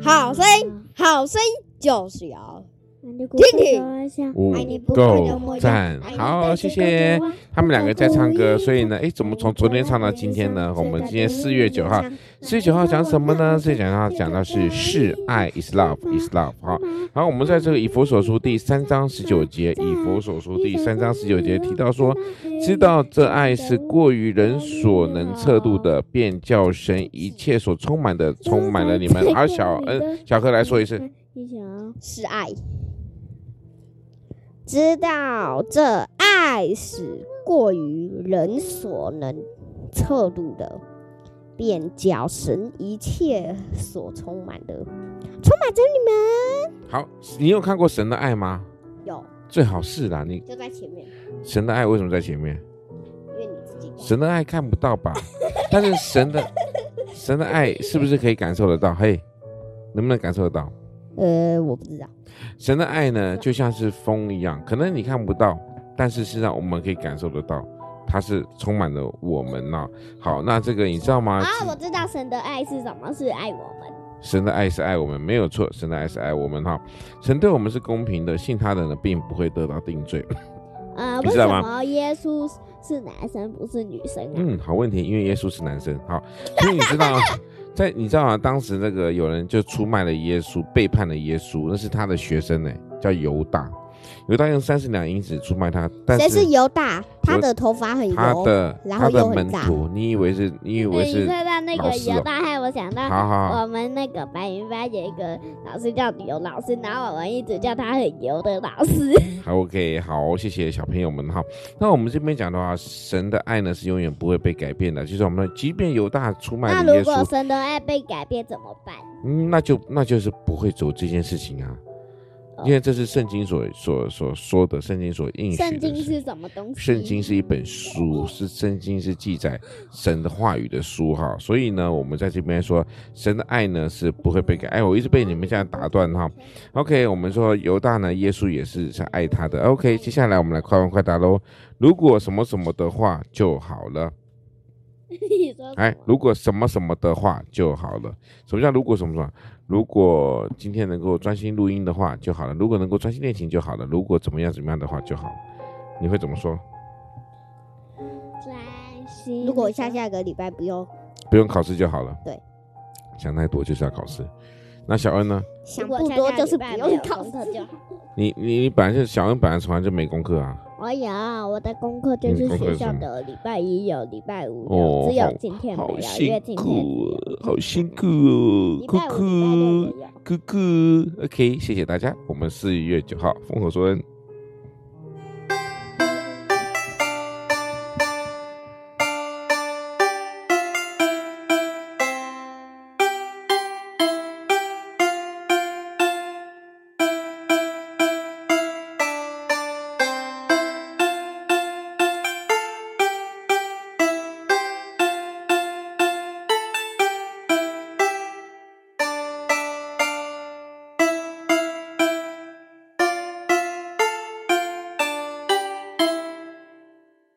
好声音好声音就是有听听，五够赞，好，谢谢。他们两个在唱歌，所以呢，哎，怎么从昨天唱到今天呢？我们今天四月九号，四月九号讲什么呢？四月九号讲到是是爱，is love，is love。好，然后我们在这个以佛所书第三章十九节，以佛所书第三章十九节提到说，知道这爱是过于人所能测度的，便叫神一切所充满的充满了你们。而小恩，小何来说一次，是爱。知道这爱是过于人所能测度的，便叫神一切所充满的充满着你们。好，你有看过神的爱吗？有，最好是啦。你就在前面。神的爱为什么在前面？因为你自己。神的爱看不到吧？但是神的神的爱是不是可以感受得到？嘿，能不能感受得到？呃，我不知道。神的爱呢，就像是风一样，可能你看不到，但是实际上我们可以感受得到，它是充满了我们呢。好，那这个你知道吗？啊，我知道神的爱是什么，是爱我们。神的爱是爱我们，没有错，神的爱是爱我们哈。神对我们是公平的，信他的人，并不会得到定罪。啊，为什么耶稣是男生不是女生啊？嗯，好问题，因为耶稣是男生。好，所以你知道。在你知道吗？当时那个有人就出卖了耶稣，背叛了耶稣，那是他的学生呢，叫犹大。犹大用三十两银子出卖他，但是谁是犹大？他的头发很油，他的然后又很他的门徒，你以为是？你以为是？你说到那个犹大，害我想到，我们那个白云班有一个老师叫刘老师，然后我们一直叫他很油的老师。好，OK，好，谢谢小朋友们哈。那我们这边讲的话，神的爱呢是永远不会被改变的，就是我们即便犹大出卖那如果神的爱被改变怎么办？嗯，那就那就是不会走这件事情啊。因为这是圣经所所所说的，圣经所应许的。圣经是什么东西？圣经是一本书，是圣经是记载神的话语的书哈。所以呢，我们在这边说，神的爱呢是不会被改。哎，我一直被你们这样打断哈。OK，我们说犹大呢，耶稣也是是爱他的。OK，接下来我们来快问快答喽。如果什么什么的话就好了。哎，如果什么什么的话就好了。什么叫如果什么什么？如果今天能够专心录音的话就好了，如果能够专心练琴就好了，如果怎么样怎么样的话就好，你会怎么说？专心。如果下下个礼拜不用不用考试就好了。对，想太多就是要考试。那小恩呢？想不多就是不用考试就好。你你你本来是小恩本来从来就没功课啊。我有，我的功课就是学校的礼拜一有，礼拜五有，只有今天没有，因为今天好辛苦哦，酷酷酷酷，OK，谢谢大家，我们四月九号风和说恩。